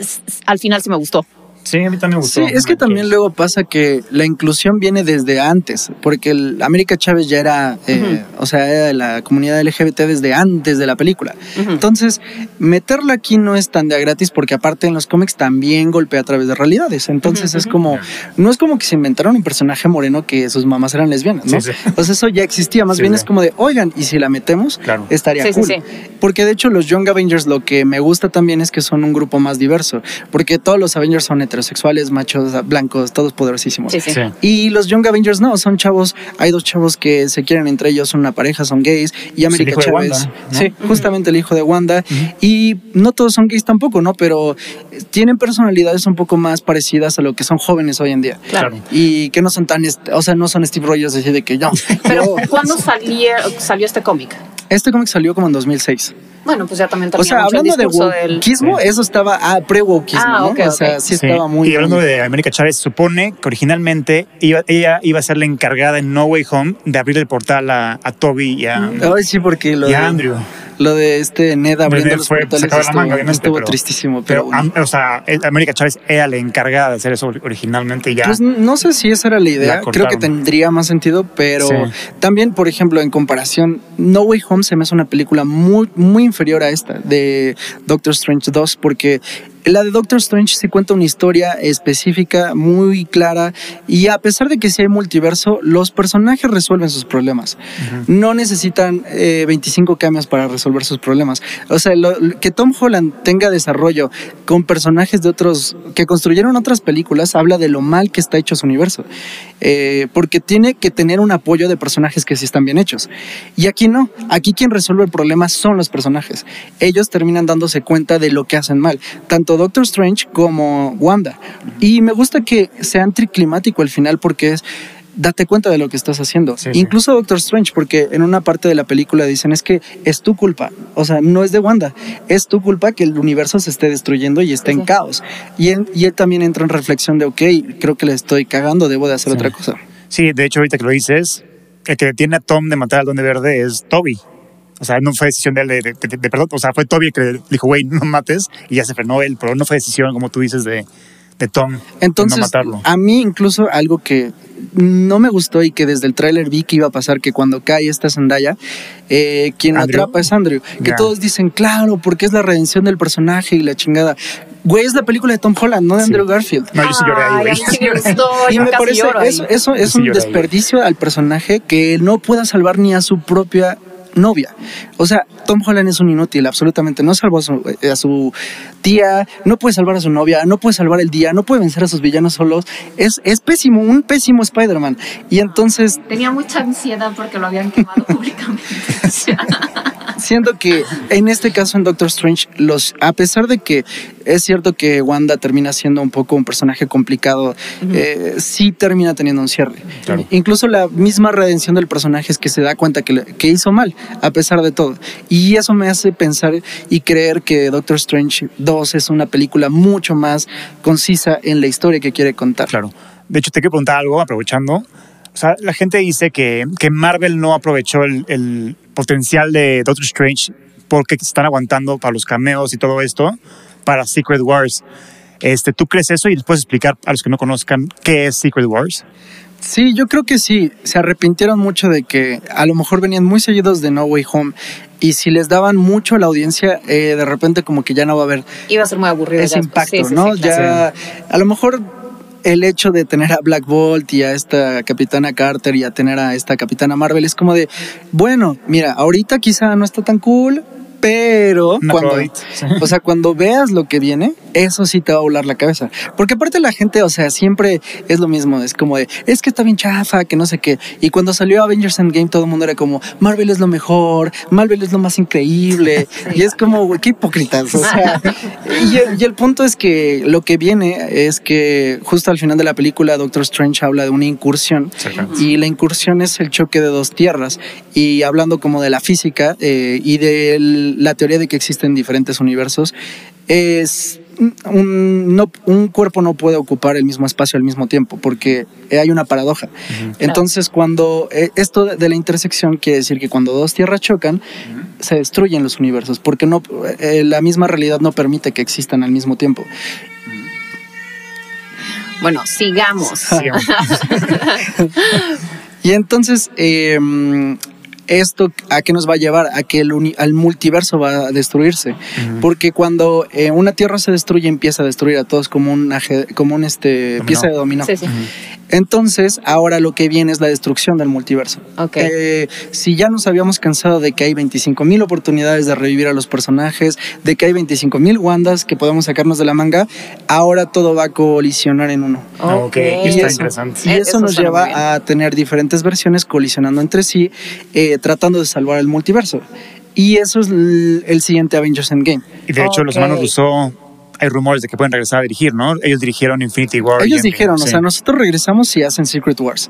al final sí me gustó. Sí, a mí también me gustó. Sí, es que también luego pasa que la inclusión viene desde antes, porque el América Chávez ya era, eh, o sea, era de la comunidad LGBT desde antes de la película. Ujú. Entonces, meterla aquí no es tan de a gratis porque aparte en los cómics también golpea a través de realidades. Entonces Ujú, es ujú. como, no es como que se inventaron un personaje moreno que sus mamás eran lesbianas, ¿no? Sí, sí. Entonces eso ya existía, más Sí, bien sí. es como de, oigan, y si la metemos, Claro. estaría Sí, sí, cool. sí. Porque de hecho los Young Avengers lo que me gusta también es que son un grupo más diverso, porque todos los Avengers son heterosexuales, machos, blancos, todos poderosísimos. Sí, sí. Sí. Y los Young Avengers no, son chavos, hay dos chavos que se quieren entre ellos, son una pareja, son gays, y América Chávez. Wanda, ¿no? Sí, justamente el hijo de Wanda. Y no todos son gays tampoco, ¿no? Pero tienen personalidades un poco más parecidas a lo que son jóvenes hoy en día. Claro. Y que no son tan, o sea, no son Steve Rogers así de que yo. Pero [laughs] ¿cuándo salió, salió este cómic? Este cómic salió como en 2006. Bueno, pues ya también O sea, mucho el hablando de discurso del... Sí. eso estaba ah, pre-wokeismo, Ah, ¿no? o sea, ok. sí, estaba muy... Y hablando de América Chávez, supone que originalmente iba, ella iba a ser la encargada en No Way Home de abrir el portal a, a Toby y a, Ay, sí, porque lo y a Andrew. Lo de este Ned abriendo Ned los fue portales de la estuvo, manga, estuvo pero- tristísimo, pero, Pero, o sea, el- América Chávez era la encargada de hacer eso originalmente y ya. Pues no sé si esa era la idea, La creo que tendría más sentido, pero Sí. también, por ejemplo, en comparación, No Way Home se me hace una película muy, muy inferior a esta de Doctor Strange 2, porque la de Doctor Strange sí cuenta una historia específica, muy clara, y a pesar de que sí hay multiverso, los personajes resuelven sus problemas. No necesitan eh, 25 cambios para resolver sus problemas. O sea, lo- que Tom Holland tenga desarrollo con personajes de otros que construyeron otras películas habla de lo mal que está hecho su universo. Eh, porque tiene que tener un apoyo de personajes que sí están bien hechos. Y aquí no. Aquí quien resuelve el problema son los personajes. Ellos terminan dándose cuenta de lo que hacen mal. Tanto Doctor Strange como Wanda. Y me gusta que sea anticlimático al final porque es date cuenta de lo que estás haciendo. Sí, sí. Incluso Doctor Strange, porque en una parte de la película dicen es que es tu culpa. O sea, no es de Wanda. Es tu culpa que el universo se esté destruyendo y esté en Sí. caos. Y él, y él también entra en reflexión de, ok, creo que le estoy cagando, debo de hacer Sí. otra cosa. Sí, de hecho, ahorita que lo dices, el que detiene a Tom de matar al Duende Verde es Toby. O sea, no fue decisión de él, de, de- de- de- perdón, o sea, fue Toby el que le dijo, güey, no mates, y ya se frenó él, pero no fue decisión, como tú dices, de, de Tom, de Entonces, no matarlo. a mí incluso algo que no me gustó y que desde el tráiler vi que iba a pasar que cuando cae esta Zendaya, eh, quien lo ¿Andrew? atrapa es Andrew. Que todos dicen, claro, porque es la redención del personaje y la chingada. Güey, es la película de Tom Holland, no de Sí. Andrew Garfield. No, yo sí lloré ahí, güey. sí [laughs] Y yo me parece eso, eso es Sí un ahí. desperdicio al personaje que no pueda salvar ni a su propia novia. O sea, Tom Holland es un inútil, absolutamente. No salvó a su, eh, a su tía, no puede salvar a su novia, no puede salvar el día, no puede vencer a sus villanos solos. Es, es pésimo, un pésimo Spider-Man. Y entonces Tenía mucha ansiedad porque lo habían quemado [laughs] públicamente. Siento que en este caso en Doctor Strange, los, a pesar de que es cierto que Wanda termina siendo un poco un personaje complicado, eh, sí termina teniendo un cierre. Claro. Incluso la misma redención del personaje es que se da cuenta que, que hizo mal, a pesar de todo. Y eso me hace pensar y creer que Doctor Strange 2 es una película mucho más concisa en la historia que quiere contar. Claro. De hecho, te quiero preguntar algo, aprovechando. O sea, la gente dice que, que Marvel no aprovechó el, el potencial de Doctor Strange porque se están aguantando para los cameos y todo esto para Secret Wars. Este, ¿Tú crees eso? Y les puedes explicar a los que no conozcan qué es Secret Wars. Sí, yo creo que sí. Se arrepintieron mucho de que a lo mejor venían muy seguidos de No Way Home y si les daban mucho a la audiencia, eh, de repente como que ya no va a haber Iba a ser muy aburrido. ese ya. impacto, Sí, sí, ¿no? sí, claro. ya a lo mejor el hecho de tener a Black Bolt y a esta Capitana Carter y a tener a esta Capitana Marvel es como de, bueno, mira, ahorita quizá no está tan cool, pero Una cuando, sí. o sea, cuando veas lo que viene, eso sí te va a volar la cabeza. Porque aparte la gente, o sea, siempre es lo mismo, es como de, es que está bien chafa, que no sé qué. Y cuando salió Avengers Endgame todo el mundo era como, Marvel es lo mejor, Marvel es lo más increíble. Y es como, güey, qué hipócritas. O sea, [laughs] y, el, y el punto es que lo que viene es que justo al final de la película Doctor Strange habla de una incursión y la incursión es el choque de dos tierras. Y hablando como de la física eh, y de el- la teoría de que existen diferentes universos, es un, no, un cuerpo no puede ocupar el mismo espacio al mismo tiempo porque hay una paradoja. Entonces, cuando eh, esto de, de la intersección quiere decir que cuando dos tierras chocan, se destruyen los universos porque no, eh, la misma realidad no permite que existan al mismo tiempo. Bueno, sigamos. Sigamos. [laughs] Y entonces, eh, ¿esto a qué nos va a llevar? A que el uni- al multiverso va a destruirse. Porque cuando eh, una tierra se destruye, empieza a destruir a todos como un, como un este, Dominó. pieza de dominó. Sí, sí. Entonces, ahora lo que viene es la destrucción del multiverso. Ok. Eh, si ya nos habíamos cansado de que hay 25 mil oportunidades de revivir a los personajes, de que hay 25 mil Wandas que podemos sacarnos de la manga, ahora todo va a colisionar en uno. Ah, ok, Ok. está Y eso- interesante. Y Eh, eso, eso nos lleva a tener diferentes versiones colisionando entre sí, eh, tratando de salvar el multiverso. Y eso es el, el siguiente Avengers Endgame. Y de hecho, los Ok. hermanos Rousseau, hay rumores de que pueden regresar a dirigir, ¿no? Ellos dirigieron Infinity War. Ellos dijeron, o sí. sea, nosotros regresamos y hacen Secret Wars.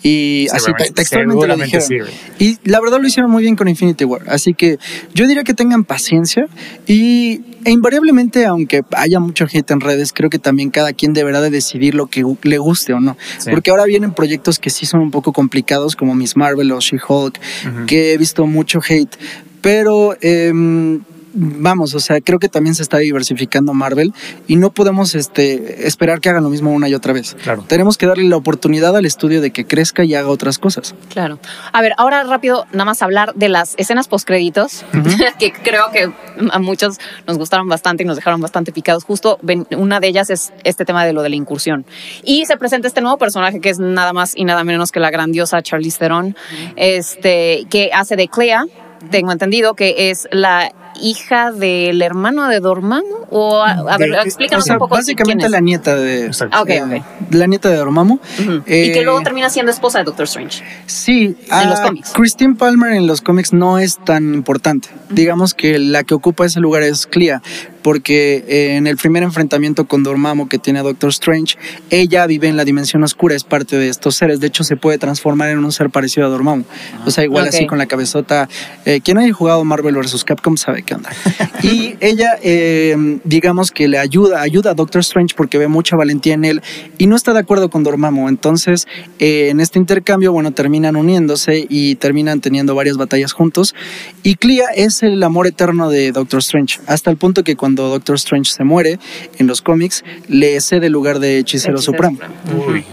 Y así textualmente lo dijeron. y la verdad lo hicieron muy bien con Infinity War. Así que yo diría que tengan paciencia y e invariablemente, aunque haya mucho hate en redes, creo que también cada quien deberá de decidir lo que le guste o no. Sí. Porque ahora vienen proyectos que sí son un poco complicados, como Miss Marvel o She-Hulk, Ujú. que he visto mucho hate. Pero em, vamos, o sea, creo que también se está diversificando Marvel y no podemos este, esperar que hagan lo mismo una y otra vez. Claro. Tenemos que darle la oportunidad al estudio de que crezca y haga otras cosas. Claro. A ver, ahora rápido, nada más hablar de las escenas postcréditos, [laughs] que creo que a muchos nos gustaron bastante y nos dejaron bastante picados. Justo ven- una de ellas es este tema de lo de la incursión. Y se presenta este nuevo personaje que es nada más y nada menos que la grandiosa Charlize Theron, este, que hace de Clea. Tengo entendido que es la hija del hermano de Dormammu o a, a ver, De- explícanos o sea, un poco quién básicamente es. la nieta de... Ah, ok, eh, ok. La nieta de Dormammu. Ujú. y Eh, que luego termina siendo esposa de Doctor Strange. Sí, En los ah, cómics. Christine Palmer en los cómics no es tan importante. Digamos que la que ocupa ese lugar es Clea, porque eh, en el primer enfrentamiento con Dormammu que tiene a Doctor Strange, ella vive en la dimensión oscura, es parte de estos seres. De hecho, se puede transformar en un ser parecido a Dormammu. O sea, igual Ok. así con la cabezota. Eh, quien haya jugado Marvel vs. Capcom sabe qué onda. [laughs] Y ella, eh, digamos que le ayuda, ayuda a Doctor Strange porque ve mucha valentía en él y no está de acuerdo con Dormammu. Entonces, eh, en este intercambio, bueno, terminan uniéndose y terminan teniendo varias batallas juntos. Y Clea es el amor eterno de Doctor Strange, hasta el punto que cuando Doctor Strange se muere en los cómics, le cede el lugar de hechicero, Hechicero supremo.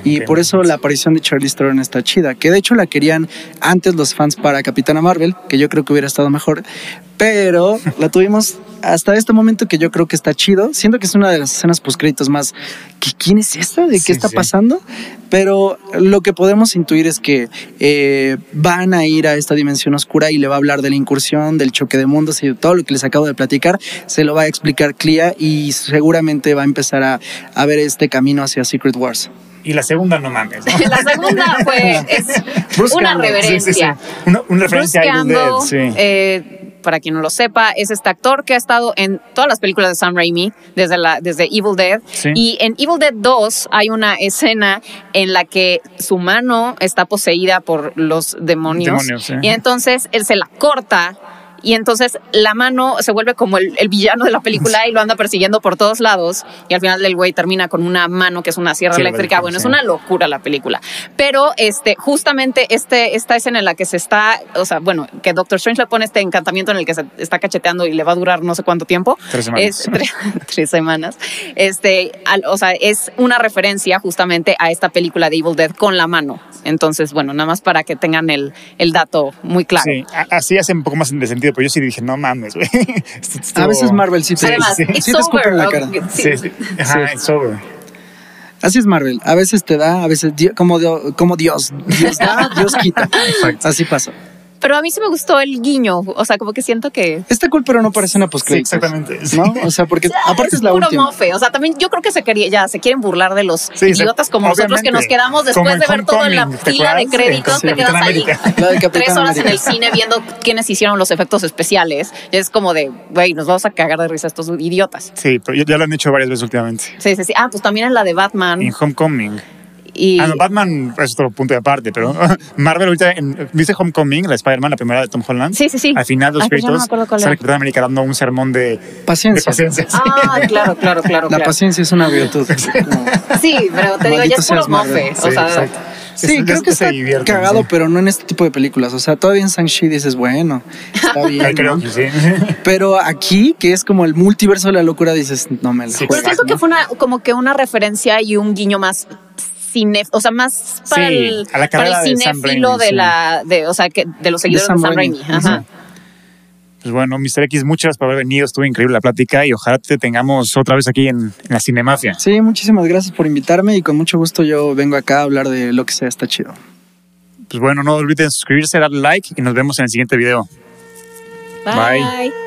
Y por eso la aparición de Charlize Theron está chida, que de hecho la querían antes los fans para Capitana Marvel, que yo creo que hubiera estado mejor, pero la tuvimos hasta este momento que yo creo que está chido. Siento que es una de las escenas postcréditos más que quién es esta, de qué Sí, está sí. pasando, pero lo que podemos intuir es que eh, van a ir a esta dimensión oscura y le va a hablar de la incursión, del choque de mundos y de todo lo que les acabo de platicar, se lo va a explicar Clea y seguramente va a empezar a, a ver este camino hacia Secret Wars. Y la segunda, no mames. ¿no? [laughs] La segunda fue es Bruce una Campbell, reverencia. Sí, sí, sí. Una, una referencia Bruce a Dead, eh, para quien no lo sepa, es este actor que ha estado en todas las películas de Sam Raimi, desde, la, desde Evil Dead. Sí. Y en Evil Dead 2 hay una escena en la que su mano está poseída por los demonios. Demonios, sí. Y entonces él se la corta. Y entonces la mano se vuelve como el, el villano de la película y lo anda persiguiendo por todos lados. Y al final el güey termina con una mano que es una sierra eléctrica. Bueno, es una locura la película. Pero este, justamente este, esta escena en la que se está, o sea, bueno, que Doctor Strange le pone este encantamiento en el que se está cacheteando y le va a durar no sé cuánto tiempo. Tres semanas. Es tres, [laughs] tres semanas. Este, al- o sea, es una referencia justamente a esta película de Evil Dead con la mano. Entonces, bueno, nada más para que tengan el, el dato muy claro. Sí, así hace un poco más de sentido, pero yo sí dije, no mames, güey. [laughs] A veces Marvel sí te, Además, sí. te escupe en la cara. Sí. Sí. Ajá, it's over. Así es Marvel. A veces te da, a veces como, como Dios. Dios da, [laughs] Dios quita. Así pasa. Pero a mí sí me gustó el guiño. O sea, como que siento que. Está cool, pero no parece una Sí, postcréditos. exactamente. sí. ¿No? O sea, porque [laughs] aparte es, la puro última. mofe. O sea, también yo creo que se quería, ya se quieren burlar de los Sí, se- idiotas como nosotros que nos quedamos después de ver todo en la Homecoming, ¿te fila de créditos. Sí, Te quedas ahí América. [laughs] Tres horas en el América. cine viendo quiénes hicieron los efectos especiales. Es como de, güey, nos vamos a cagar de risa estos idiotas. Sí, pero ya, ya lo han hecho varias veces últimamente. Sí, sí, sí. Ah, pues también en la de Batman. En Homecoming. Y Ah, no, Batman es otro punto de aparte, pero [laughs] Marvel ahorita, en- ¿viste Homecoming, la de Spider-Man, la primera de Tom Holland? Sí, sí, sí. Al final de los Ay, pero ya no sale. Capitán América dando un sermón de, de Paciencia. paciencia. Ah, claro, claro, claro. La claro. paciencia es una virtud. Sí, pero te digo, ya Maldito es puro mofe. Sí, o sea, exacto. Sí, Es- creo es- que se está divierten, cagado, sí. pero no en este tipo de películas. O sea, todavía en Shang-Chi dices, bueno, está [laughs] bien. Creo ¿no? que sí. [laughs] Pero aquí, que es como el multiverso de la locura, dices, no me la Sí, Pero juegas, siento ¿no? que fue una, como que una referencia y un guiño más cine, o sea, más para, Sí, el, a la para carrera el de Sam cinéfilo Raimi, de sí. la, de, o sea, que de los seguidores de Sam Sam, Raimi. Raimi. Ajá. Pues bueno, Mr. X, muchas gracias por haber venido. Estuvo increíble la plática y ojalá te tengamos otra vez aquí en, en la Cinemafia. Sí, muchísimas gracias por invitarme y con mucho gusto yo vengo acá a hablar de lo que sea, está chido. Pues bueno, no olviden suscribirse, darle like y nos vemos en el siguiente video. Bye. Bye.